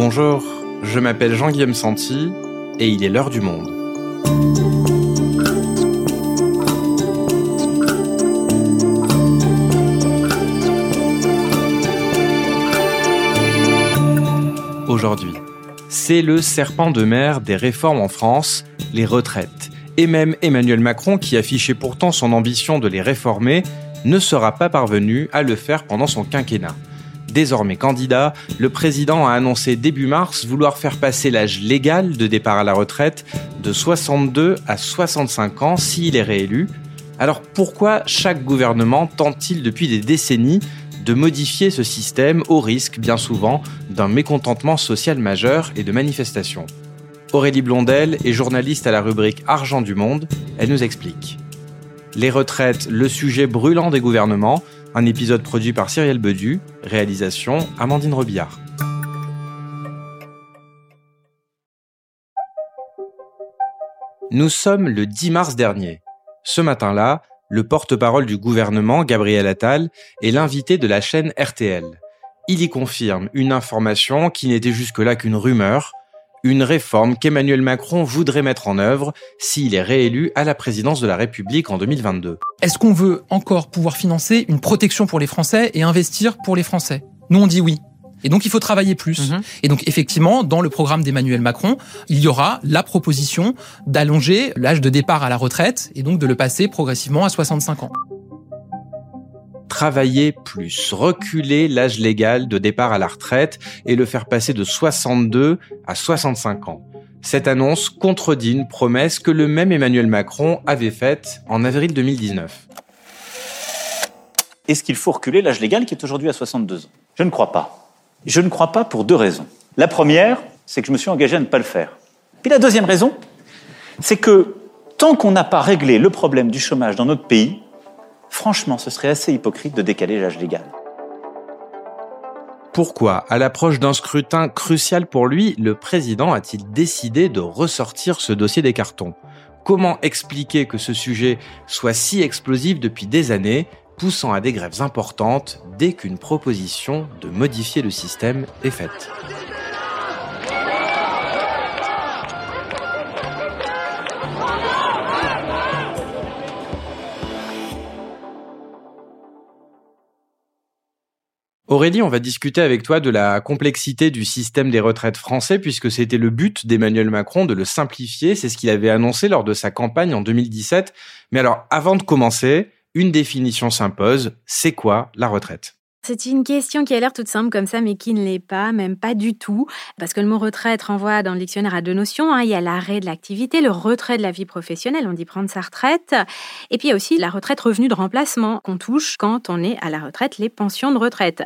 Bonjour, je m'appelle Jean-Guillaume Santi et il est l'heure du monde. Aujourd'hui, c'est le serpent de mer des réformes en France, les retraites. Et même Emmanuel Macron, qui affichait pourtant son ambition de les réformer, ne sera pas parvenu à le faire pendant son quinquennat. Désormais candidat, le président a annoncé début mars vouloir faire passer l'âge légal de départ à la retraite de 62 à 65 ans s'il est réélu. Alors pourquoi chaque gouvernement tente-t-il depuis des décennies de modifier ce système au risque, bien souvent, d'un mécontentement social majeur et de manifestations Aurélie Blondel est journaliste à la rubrique Argent du Monde. Elle nous explique. Les retraites, le sujet brûlant des gouvernements, un épisode produit par Cyrielle Bedu, réalisation Amandine Robillard. Nous sommes le 10 mars dernier. Ce matin-là, le porte-parole du gouvernement, Gabriel Attal, est l'invité de la chaîne RTL. Il y confirme une information qui n'était jusque-là qu'une rumeur, une réforme qu'Emmanuel Macron voudrait mettre en œuvre s'il est réélu à la présidence de la République en 2022. Est-ce qu'on veut encore pouvoir financer une protection pour les Français et investir pour les Français? Nous, on dit oui. Et donc, il faut travailler plus. Mhm. Et donc, effectivement, dans le programme d'Emmanuel Macron, il y aura la proposition d'allonger l'âge de départ à la retraite et donc de le passer progressivement à 65 ans travailler plus, reculer l'âge légal de départ à la retraite et le faire passer de 62 à 65 ans. Cette annonce contredit une promesse que le même Emmanuel Macron avait faite en avril 2019. Est-ce qu'il faut reculer l'âge légal qui est aujourd'hui à 62 ans? Je ne crois pas. Je ne crois pas pour deux raisons. La première, c'est que je me suis engagé à ne pas le faire. Puis la deuxième raison, c'est que tant qu'on n'a pas réglé le problème du chômage dans notre pays, franchement, ce serait assez hypocrite de décaler l'âge légal. Pourquoi, à l'approche d'un scrutin crucial pour lui, le président a-t-il décidé de ressortir ce dossier des cartons? Comment expliquer que ce sujet soit si explosif depuis des années, poussant à des grèves importantes dès qu'une proposition de modifier le système est faite? Aurélie, on va discuter avec toi de la complexité du système des retraites français, puisque c'était le but d'Emmanuel Macron de le simplifier. C'est ce qu'il avait annoncé lors de sa campagne en 2017. Mais alors, avant de commencer, une définition s'impose. C'est quoi la retraite? C'est une question qui a l'air toute simple comme ça, mais qui ne l'est pas, même pas du tout, parce que le mot retraite renvoie dans le dictionnaire à deux notions. Hein. Il y a l'arrêt de l'activité, le retrait de la vie professionnelle, on dit prendre sa retraite, et puis il y a aussi la retraite revenu de remplacement qu'on touche quand on est à la retraite, les pensions de retraite.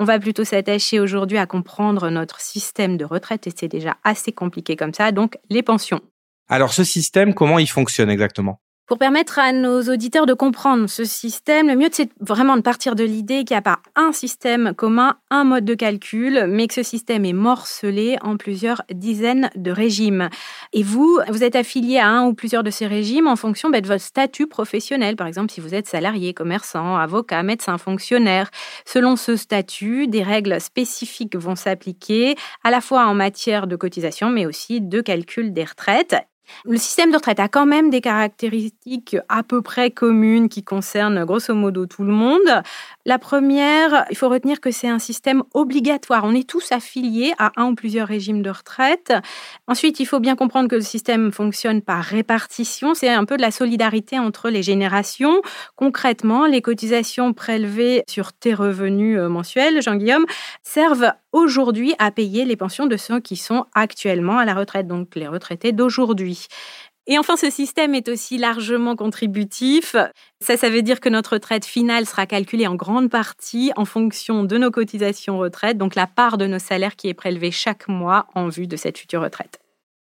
On va plutôt s'attacher aujourd'hui à comprendre notre système de retraite, et c'est déjà assez compliqué comme ça, donc les pensions. Alors ce système, comment il fonctionne exactement? Pour permettre à nos auditeurs de comprendre ce système, le mieux, c'est vraiment de partir de l'idée qu'il n'y a pas un système commun, un mode de calcul, mais que ce système est morcelé en plusieurs dizaines de régimes. Et vous, vous êtes affilié à un ou plusieurs de ces régimes en fonction bah, de votre statut professionnel. Par exemple, si vous êtes salarié, commerçant, avocat, médecin, fonctionnaire. Selon ce statut, des règles spécifiques vont s'appliquer à la fois en matière de cotisation, mais aussi de calcul des retraites. Le système de retraite a quand même des caractéristiques à peu près communes qui concernent grosso modo tout le monde. La première, il faut retenir que c'est un système obligatoire. On est tous affiliés à un ou plusieurs régimes de retraite. Ensuite, il faut bien comprendre que le système fonctionne par répartition. C'est un peu de la solidarité entre les générations. Concrètement, les cotisations prélevées sur tes revenus euh, mensuels, Jean-Guillaume, servent aujourd'hui à payer les pensions de ceux qui sont actuellement à la retraite, donc les retraités d'aujourd'hui. Et enfin, ce système est aussi largement contributif. Ça, ça veut dire que notre retraite finale sera calculée en grande partie en fonction de nos cotisations retraite, donc la part de nos salaires qui est prélevée chaque mois en vue de cette future retraite.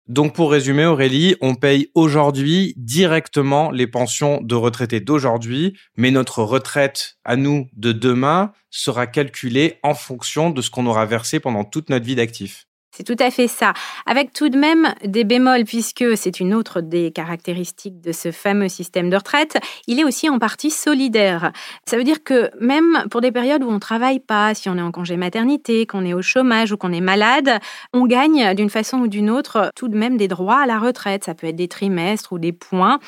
Donc pour résumer, Aurélie, on paye aujourd'hui directement les pensions de retraités d'aujourd'hui, mais notre retraite à nous de demain sera calculée en fonction de ce qu'on aura versé pendant toute notre vie d'actif. C'est tout à fait ça. Avec tout de même des bémols, puisque c'est une autre des caractéristiques de ce fameux système de retraite, il est aussi en partie solidaire. Ça veut dire que même pour des périodes où on ne travaille pas, si on est en congé maternité, qu'on est au chômage ou qu'on est malade, on gagne d'une façon ou d'une autre tout de même des droits à la retraite. Ça peut être des trimestres ou des points.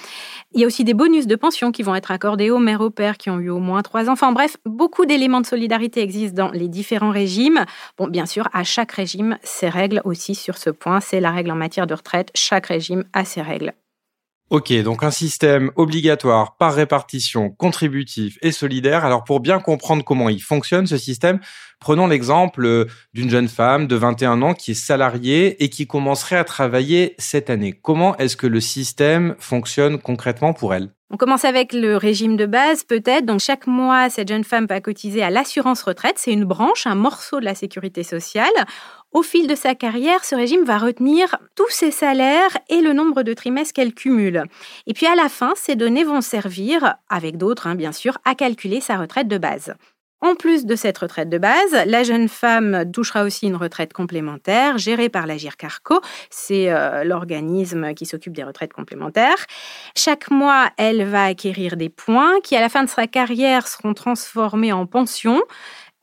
Il y a aussi des bonus de pension qui vont être accordés aux mères au pères qui ont eu au moins trois enfants. Bref, beaucoup d'éléments de solidarité existent dans les différents régimes. Bon, bien sûr, à chaque régime, c'est règles aussi sur ce point. C'est la règle en matière de retraite. Chaque régime a ses règles. Ok, donc un système obligatoire par répartition, contributif et solidaire. Alors pour bien comprendre comment il fonctionne ce système, prenons l'exemple euh, d'une jeune femme de 21 ans qui est salariée et qui commencerait à travailler cette année. Comment est-ce que le système fonctionne concrètement pour elle? On commence avec le régime de base, peut-être. Donc, chaque mois, cette jeune femme va cotiser à l'assurance retraite. C'est une branche, un morceau de la sécurité sociale. Au fil de sa carrière, ce régime va retenir tous ses salaires et le nombre de trimestres qu'elle cumule. Et puis à la fin, ces données vont servir, avec d'autres hein, bien sûr, à calculer sa retraite de base. En plus de cette retraite de base, la jeune femme touchera aussi une retraite complémentaire gérée par la Carco. C'est euh, l'organisme qui s'occupe des retraites complémentaires. Chaque mois, elle va acquérir des points qui, à la fin de sa carrière, seront transformés en pension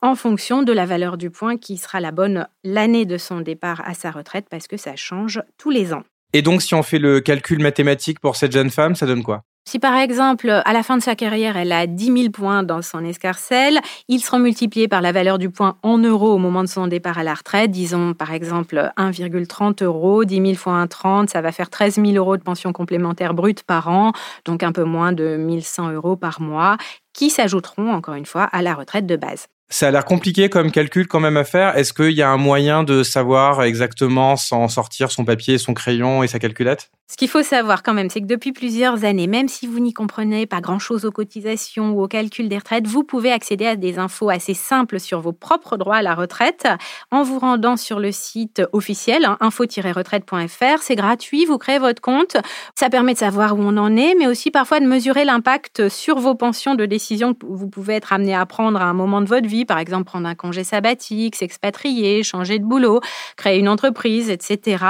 en fonction de la valeur du point qui sera la bonne l'année de son départ à sa retraite parce que ça change tous les ans. Et donc, si on fait le calcul mathématique pour cette jeune femme, ça donne quoi? Si par exemple, à la fin de sa carrière, elle a 10 000 points dans son escarcelle, ils seront multipliés par la valeur du point en euros au moment de son départ à la retraite. Disons par exemple 1,30 euros, 10 000 fois 1,30, ça va faire 13 000 euros de pension complémentaire brute par an, donc un peu moins de 1100 euros par mois, qui s'ajouteront encore une fois à la retraite de base. Ça a l'air compliqué comme calcul quand même à faire. Est-ce qu'il y a un moyen de savoir exactement sans sortir son papier, son crayon et sa calculette? Ce qu'il faut savoir quand même, c'est que depuis plusieurs années, même si vous n'y comprenez pas grand-chose aux cotisations ou au calcul des retraites, vous pouvez accéder à des infos assez simples sur vos propres droits à la retraite en vous rendant sur le site officiel hein, info-retraite.fr. C'est gratuit, vous créez votre compte. Ça permet de savoir où on en est, mais aussi parfois de mesurer l'impact sur vos pensions de que vous pouvez être amené à prendre à un moment de votre vie, par exemple prendre un congé sabbatique, s'expatrier, changer de boulot, créer une entreprise, etc.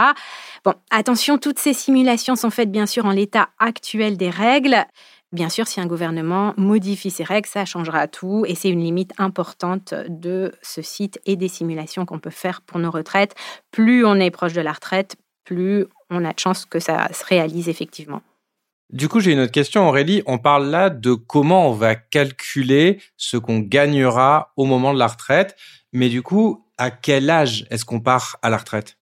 Bon, attention, toutes ces simulations sont faites bien sûr en l'état actuel des règles. Bien sûr, si un gouvernement modifie ses règles, ça changera tout et c'est une limite importante de ce site et des simulations qu'on peut faire pour nos retraites. Plus on est proche de la retraite, plus on a de chances que ça se réalise effectivement. Du coup, j'ai une autre question, Aurélie. On parle là de comment on va calculer ce qu'on gagnera au moment de la retraite. Mais du coup, à quel âge est-ce qu'on part à la retraite?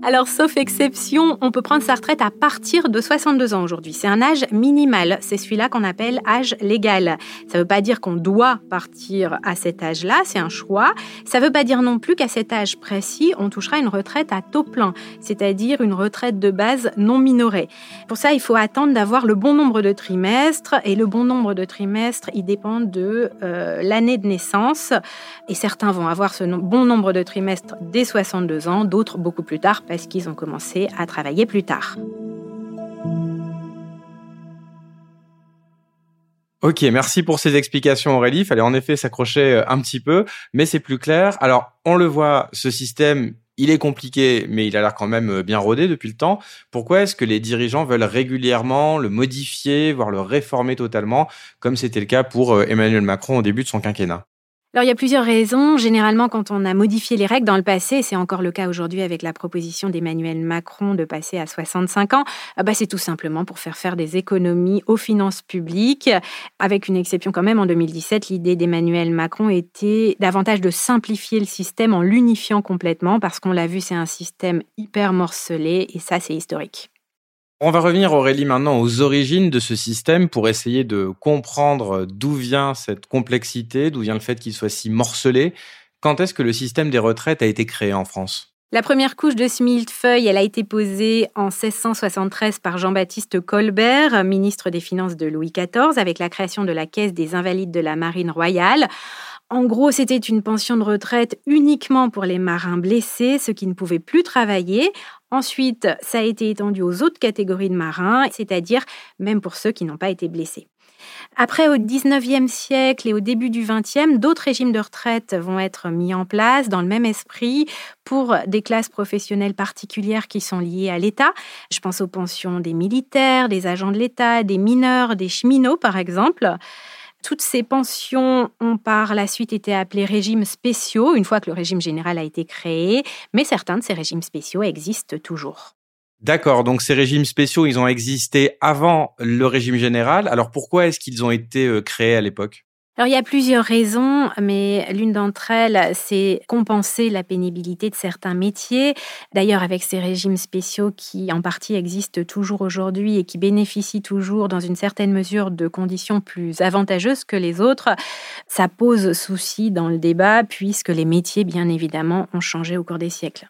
Alors, sauf exception, on peut prendre sa retraite à partir de 62 ans aujourd'hui. C'est un âge minimal. C'est celui-là qu'on appelle âge légal. Ça ne veut pas dire qu'on doit partir à cet âge-là, c'est un choix. Ça ne veut pas dire non plus qu'à cet âge précis, on touchera une retraite à taux plein, c'est-à-dire une retraite de base non minorée. Pour ça, il faut attendre d'avoir le bon nombre de trimestres. Et le bon nombre de trimestres, il dépend de euh, l'année de naissance. Et certains vont avoir ce bon nombre de trimestres dès 62 ans, d'autres beaucoup plus tard parce qu'ils ont commencé à travailler plus tard. Ok, merci pour ces explications Aurélie. Il fallait en effet s'accrocher euh, un petit peu, mais c'est plus clair. Alors, on le voit, ce système, il est compliqué, mais il a l'air quand même euh, bien rodé depuis le temps. Pourquoi est-ce que les dirigeants veulent régulièrement le modifier, voire le réformer totalement, comme c'était le cas pour euh, Emmanuel Macron au début de son quinquennat? Alors, il y a plusieurs raisons. Généralement, quand on a modifié les règles dans le passé, c'est encore le cas aujourd'hui avec la proposition d'Emmanuel Macron de passer à 65 ans, ah bah, c'est tout simplement pour faire faire des économies aux finances publiques. Avec une exception quand même, en 2017, l'idée d'Emmanuel Macron était davantage de simplifier le système en l'unifiant complètement, parce qu'on l'a vu, c'est un système hyper morcelé, et ça, c'est historique. On va revenir, Aurélie, maintenant aux origines de ce système pour essayer de comprendre d'où vient cette complexité, d'où vient le fait qu'il soit si morcelé. Quand est-ce que le système des retraites a été créé en France? La première couche de millefeuille, elle a été posée en 1673 par Jean-Baptiste Colbert, ministre des Finances de Louis XIV, avec la création de la Caisse des Invalides de la Marine royale. En gros, c'était une pension de retraite uniquement pour les marins blessés, ceux qui ne pouvaient plus travailler. Ensuite, ça a été étendu aux autres catégories de marins, c'est-à-dire même pour ceux qui n'ont pas été blessés. Après, au 19e siècle et au début du 20e, d'autres régimes de retraite vont être mis en place dans le même esprit pour des classes professionnelles particulières qui sont liées à l'État. Je pense aux pensions des militaires, des agents de l'État, des mineurs, des cheminots, par exemple. Toutes ces pensions ont par la suite été appelées régimes spéciaux, une fois que le régime général a été créé, mais certains de ces régimes spéciaux existent toujours. D'accord, donc ces régimes spéciaux, ils ont existé avant le régime général. Alors pourquoi est-ce qu'ils ont été euh, créés à l'époque? Alors il y a plusieurs raisons, mais l'une d'entre elles, c'est compenser la pénibilité de certains métiers. D'ailleurs, avec ces régimes spéciaux qui en partie existent toujours aujourd'hui et qui bénéficient toujours dans une certaine mesure de conditions plus avantageuses que les autres, ça pose souci dans le débat puisque les métiers, bien évidemment, ont changé au cours des siècles.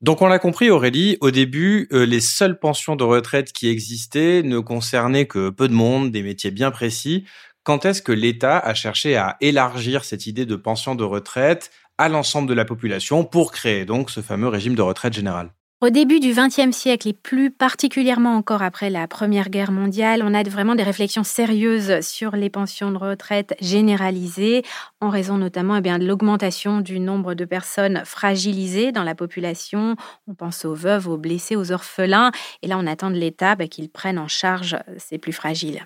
Donc on l'a compris Aurélie, au début, euh, les seules pensions de retraite qui existaient ne concernaient que peu de monde, des métiers bien précis. Quand est-ce que l'État a cherché à élargir cette idée de pension de retraite à l'ensemble de la population pour créer donc ce fameux régime de retraite général au début du XXe siècle et plus particulièrement encore après la Première Guerre mondiale, on a vraiment des réflexions sérieuses sur les pensions de retraite généralisées, en raison notamment eh bien, de l'augmentation du nombre de personnes fragilisées dans la population. On pense aux veuves, aux blessés, aux orphelins. Et là, on attend de l'État bah, qu'il prenne en charge ces plus fragiles.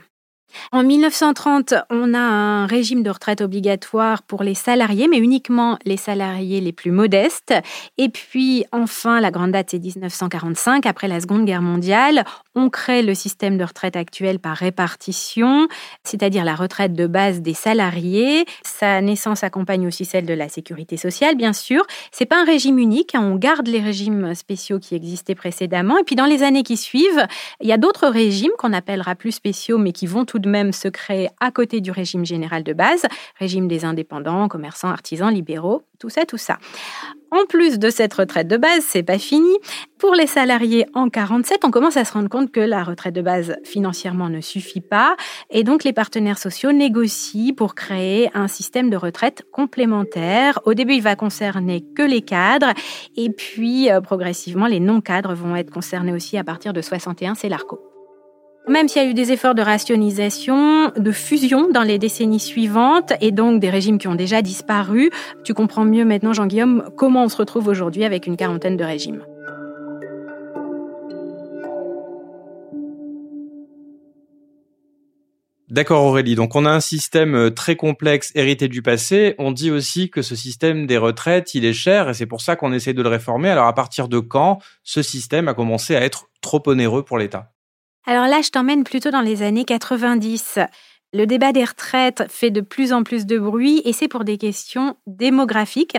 En 1930, on a un régime de retraite obligatoire pour les salariés, mais uniquement les salariés les plus modestes. Et puis, enfin, la grande date, c'est 1945, après la Seconde Guerre mondiale. On crée le système de retraite actuel par répartition, c'est-à-dire la retraite de base des salariés. Sa naissance accompagne aussi celle de la sécurité sociale, bien sûr. C'est pas un régime unique, hein. on garde les régimes spéciaux qui existaient précédemment. Et puis, dans les années qui suivent, il y a d'autres régimes qu'on appellera plus spéciaux, mais qui vont tout de même se créer à côté du régime général de base, régime des indépendants, commerçants, artisans, libéraux, tout ça, tout ça. En plus de cette retraite de base, c'est pas fini. Pour les salariés en 47, on commence à se rendre compte que la retraite de base financièrement ne suffit pas et donc les partenaires sociaux négocient pour créer un système de retraite complémentaire. Au début, il va concerner que les cadres et puis euh, progressivement les non-cadres vont être concernés aussi à partir de 61, c'est l'ARCO. Même s'il y a eu des efforts de rationalisation, de fusion dans les décennies suivantes, et donc des régimes qui ont déjà disparu, tu comprends mieux maintenant, Jean-Guillaume, comment on se retrouve aujourd'hui avec une quarantaine de régimes. D'accord Aurélie, donc on a un système euh, très complexe hérité du passé. On dit aussi que ce système des retraites, il est cher et c'est pour ça qu'on essaie de le réformer. Alors à partir de quand ce système a commencé à être trop onéreux pour l'État? Alors là, je t'emmène plutôt dans les années 90. Le débat des retraites fait de plus en plus de bruit et c'est pour des questions démographiques.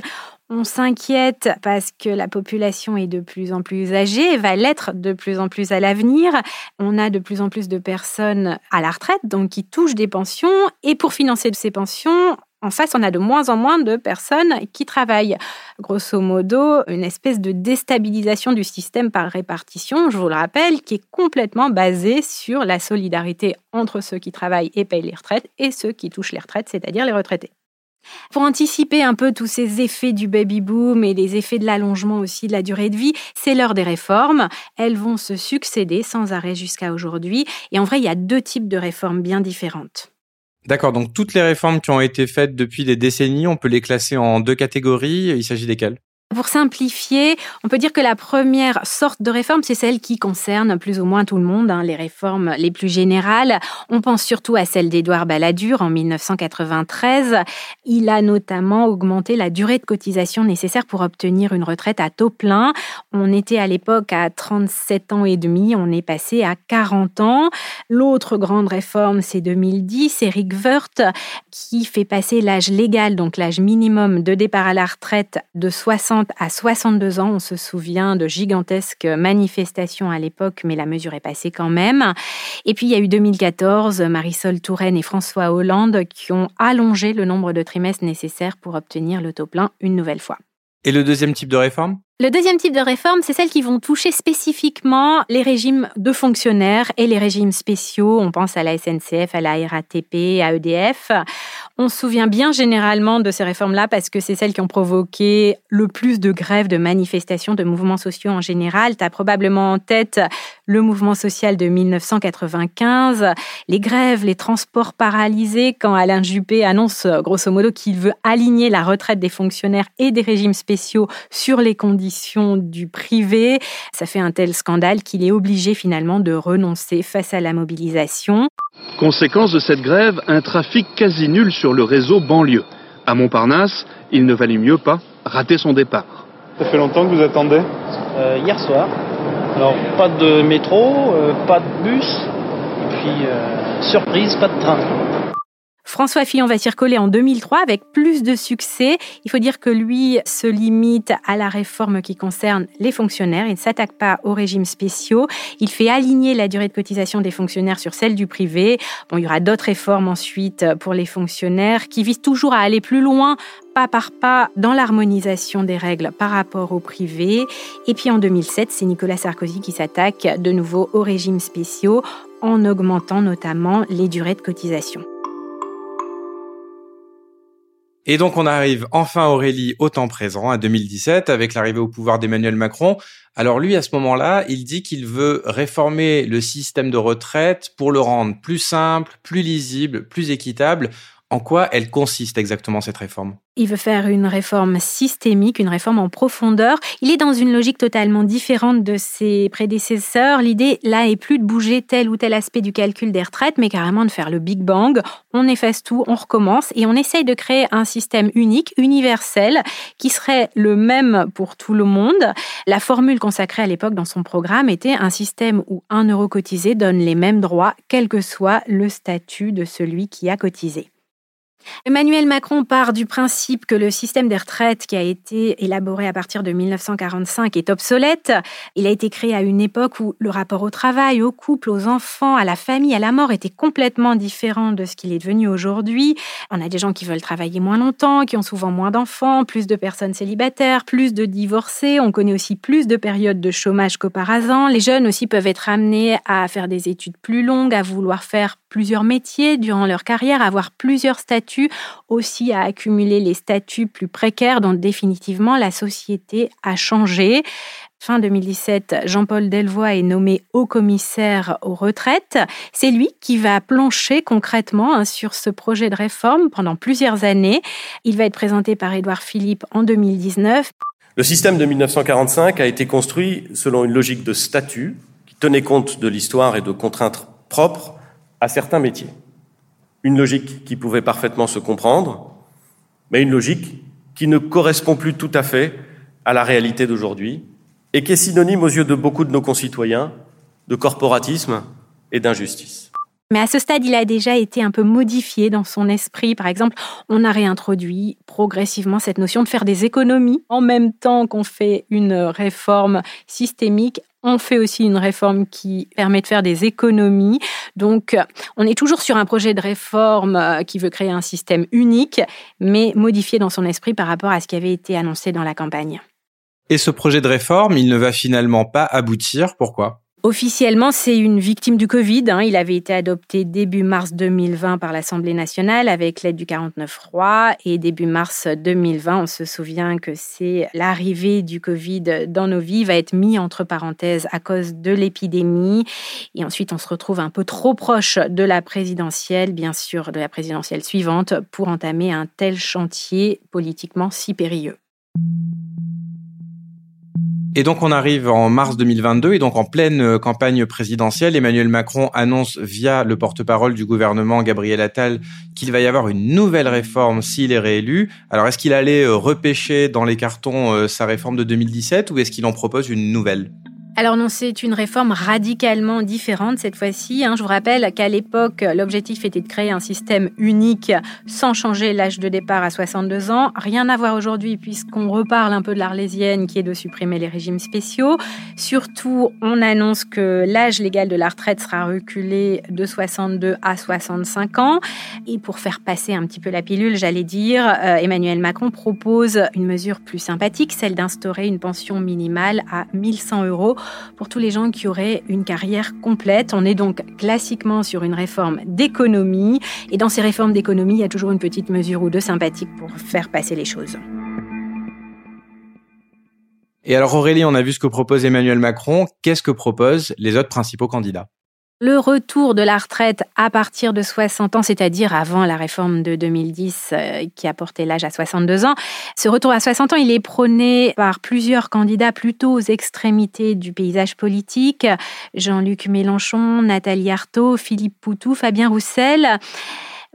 On s'inquiète parce que la population est de plus en plus âgée va l'être de plus en plus à l'avenir. On a de plus en plus de personnes à la retraite, donc qui touchent des pensions. Et pour financer ces pensions, en face, on a de moins en moins de personnes qui travaillent. Grosso modo, une espèce de déstabilisation du système par répartition, je vous le rappelle, qui est complètement basée sur la solidarité entre ceux qui travaillent et payent les retraites et ceux qui touchent les retraites, c'est-à-dire les retraités. Pour anticiper un peu tous ces effets du baby-boom et les effets de l'allongement aussi de la durée de vie, c'est l'heure des réformes. Elles vont se succéder sans arrêt jusqu'à aujourd'hui. Et en vrai, il y a deux types de réformes bien différentes. D'accord, donc toutes les réformes qui ont été faites depuis des décennies, on peut les classer en deux catégories. Il s'agit desquelles? Pour simplifier, on peut dire que la première sorte de réforme, c'est celle qui concerne plus ou moins tout le monde, hein, les réformes les plus générales. On pense surtout à celle d'Édouard Balladur en 1993. Il a notamment augmenté la durée de cotisation nécessaire pour obtenir une retraite à taux plein. On était à l'époque à 37 ans et demi, on est passé à 40 ans. L'autre grande réforme, c'est 2010, Eric Woerth, qui fait passer l'âge légal, donc l'âge minimum de départ à la retraite de 60 à 62 ans. On se souvient de gigantesques manifestations à l'époque, mais la mesure est passée quand même. Et puis il y a eu 2014, Marisol Touraine et François Hollande qui ont allongé le nombre de trimestres nécessaires pour obtenir le taux plein une nouvelle fois. Et le deuxième type de réforme? Le deuxième type de réforme, c'est celles qui vont toucher spécifiquement les régimes de fonctionnaires et les régimes spéciaux. On pense à la SNCF, à la RATP, à EDF. On se souvient bien généralement de ces réformes-là parce que c'est celles qui ont provoqué le plus de grèves, de manifestations, de mouvements sociaux en général. Tu as probablement en tête le mouvement social de 1995, les grèves, les transports paralysés quand Alain Juppé annonce grosso modo qu'il veut aligner la retraite des fonctionnaires et des régimes spéciaux sur les conditions du privé. Ça fait un tel scandale qu'il est obligé finalement de renoncer face à la mobilisation. Conséquence de cette grève, un trafic quasi nul sur le réseau banlieue. À Montparnasse, il ne valait mieux pas rater son départ. Ça fait longtemps que vous attendez? Euh, Hier soir. Alors, pas de métro, euh, pas de bus, et puis, euh, surprise, pas de train. François Fillon va circuler en 2003 avec plus de succès. Il faut dire que lui se limite à la réforme qui concerne les fonctionnaires. Il ne s'attaque pas aux régimes spéciaux. Il fait aligner la durée de cotisation des fonctionnaires sur celle du privé. Bon, il y aura d'autres réformes ensuite pour les fonctionnaires qui visent toujours à aller plus loin pas par pas dans l'harmonisation des règles par rapport au privé. Et puis en 2007, c'est Nicolas Sarkozy qui s'attaque de nouveau aux régimes spéciaux en augmentant notamment les durées de cotisation. Et donc on arrive enfin Aurélie au temps présent, à 2017, avec l'arrivée au pouvoir d'Emmanuel Macron. Alors lui, à ce moment-là, il dit qu'il veut réformer le système de retraite pour le rendre plus simple, plus lisible, plus équitable. En quoi elle consiste exactement cette réforme? Il veut faire une réforme systémique, une réforme en profondeur. Il est dans une logique totalement différente de ses prédécesseurs. L'idée, là, est plus de bouger tel ou tel aspect du calcul des retraites, mais carrément de faire le Big Bang. On efface tout, on recommence et on essaye de créer un système unique, universel, qui serait le même pour tout le monde. La formule consacrée à l'époque dans son programme était un système où un euro cotisé donne les mêmes droits, quel que soit le statut de celui qui a cotisé. Emmanuel Macron part du principe que le système des retraites qui a été élaboré à partir de 1945 est obsolète. Il a été créé à une époque où le rapport au travail, au couple, aux enfants, à la famille, à la mort était complètement différent de ce qu'il est devenu aujourd'hui. On a des gens qui veulent travailler moins longtemps, qui ont souvent moins d'enfants, plus de personnes célibataires, plus de divorcés. On connaît aussi plus de périodes de chômage qu'auparavant. Les jeunes aussi peuvent être amenés à faire des études plus longues, à vouloir faire plusieurs métiers durant leur carrière, à avoir plusieurs statuts aussi à accumuler les statuts plus précaires dont définitivement la société a changé. Fin 2017, Jean-Paul Delvoye est nommé haut commissaire aux retraites. C'est lui qui va plancher concrètement hein, sur ce projet de réforme pendant plusieurs années. Il va être présenté par Édouard Philippe en 2019. Le système de 1945 a été construit selon une logique de statut qui tenait compte de l'histoire et de contraintes propres à certains métiers. Une logique qui pouvait parfaitement se comprendre, mais une logique qui ne correspond plus tout à fait à la réalité d'aujourd'hui et qui est synonyme aux yeux de beaucoup de nos concitoyens de corporatisme et d'injustice. Mais à ce stade, il a déjà été un peu modifié dans son esprit. Par exemple, on a réintroduit progressivement cette notion de faire des économies en même temps qu'on fait une réforme systémique on fait aussi une réforme qui permet de faire des économies. Donc, on est toujours sur un projet de réforme euh, qui veut créer un système unique, mais modifié dans son esprit par rapport à ce qui avait été annoncé dans la campagne. Et ce projet de réforme, il ne va finalement pas aboutir. Pourquoi? Officiellement, c'est une victime du Covid. Hein. Il avait été adopté début mars 2020 par l'Assemblée nationale avec l'aide du 49.3 et début mars 2020, on se souvient que c'est l'arrivée du Covid dans nos vies va être mis entre parenthèses à cause de l'épidémie. Et ensuite, on se retrouve un peu trop proche de la présidentielle, bien sûr, de la présidentielle suivante pour entamer un tel chantier politiquement si périlleux. Et donc on arrive en mars 2022 et donc en pleine euh, campagne présidentielle, Emmanuel Macron annonce via le porte-parole du gouvernement Gabriel Attal qu'il va y avoir une nouvelle réforme s'il est réélu. Alors est-ce qu'il allait euh, repêcher dans les cartons euh, sa réforme de 2017 ou est-ce qu'il en propose une nouvelle? Alors non, c'est une réforme radicalement différente cette fois-ci. Hein. Je vous rappelle qu'à l'époque, l'objectif était de créer un système unique sans changer l'âge de départ à 62 ans. Rien à voir aujourd'hui puisqu'on reparle un peu de l'Arlésienne qui est de supprimer les régimes spéciaux. Surtout, on annonce que l'âge légal de la retraite sera reculé de 62 à 65 ans. Et pour faire passer un petit peu la pilule, j'allais dire, euh, Emmanuel Macron propose une mesure plus sympathique, celle d'instaurer une pension minimale à 1100 euros pour tous les gens qui auraient une carrière complète. On est donc classiquement sur une réforme d'économie. Et dans ces réformes d'économie, il y a toujours une petite mesure ou deux sympathiques pour faire passer les choses. Et alors Aurélie, on a vu ce que propose Emmanuel Macron. Qu'est-ce que proposent les autres principaux candidats? Le retour de la retraite à partir de 60 ans, c'est-à-dire avant la réforme de 2010 euh, qui a porté l'âge à 62 ans, ce retour à 60 ans, il est prôné par plusieurs candidats plutôt aux extrémités du paysage politique. Jean-Luc Mélenchon, Nathalie Arthaud, Philippe Poutou, Fabien Roussel.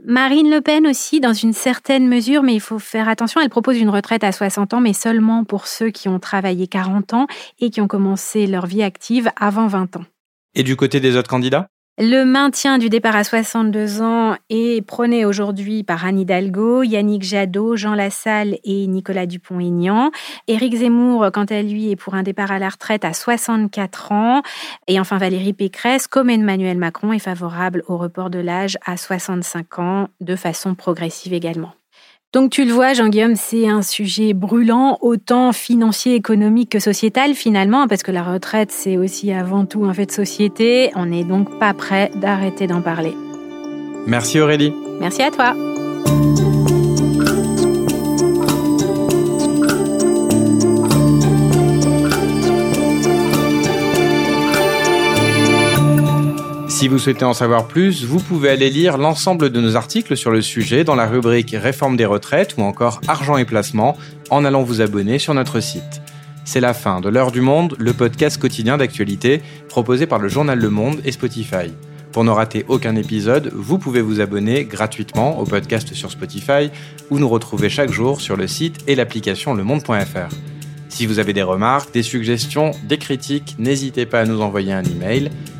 Marine Le Pen aussi, dans une certaine mesure, mais il faut faire attention, elle propose une retraite à 60 ans, mais seulement pour ceux qui ont travaillé 40 ans et qui ont commencé leur vie active avant 20 ans. Et du côté des autres candidats? Le maintien du départ à 62 ans est prôné aujourd'hui par Anne Hidalgo, Yannick Jadot, Jean Lassalle et Nicolas Dupont-Aignan. Éric Zemmour, quant à lui, est pour un départ à la retraite à 64 ans. Et enfin, Valérie Pécresse, comme Emmanuel Macron, est favorable au report de l'âge à 65 ans de façon progressive également. Donc tu le vois, Jean-Guillaume, c'est un sujet brûlant, autant financier, économique que sociétal finalement, parce que la retraite, c'est aussi avant tout un fait de société. On n'est donc pas prêt d'arrêter d'en parler. Merci Aurélie. Merci à toi. Si vous souhaitez en savoir plus, vous pouvez aller lire l'ensemble de nos articles sur le sujet dans la rubrique Réforme des retraites ou encore Argent et placement en allant vous abonner sur notre site. C'est la fin de L'heure du monde, le podcast quotidien d'actualité proposé par le journal Le Monde et Spotify. Pour ne rater aucun épisode, vous pouvez vous abonner gratuitement au podcast sur Spotify ou nous retrouver chaque jour sur le site et l'application lemonde.fr. Si vous avez des remarques, des suggestions, des critiques, n'hésitez pas à nous envoyer un email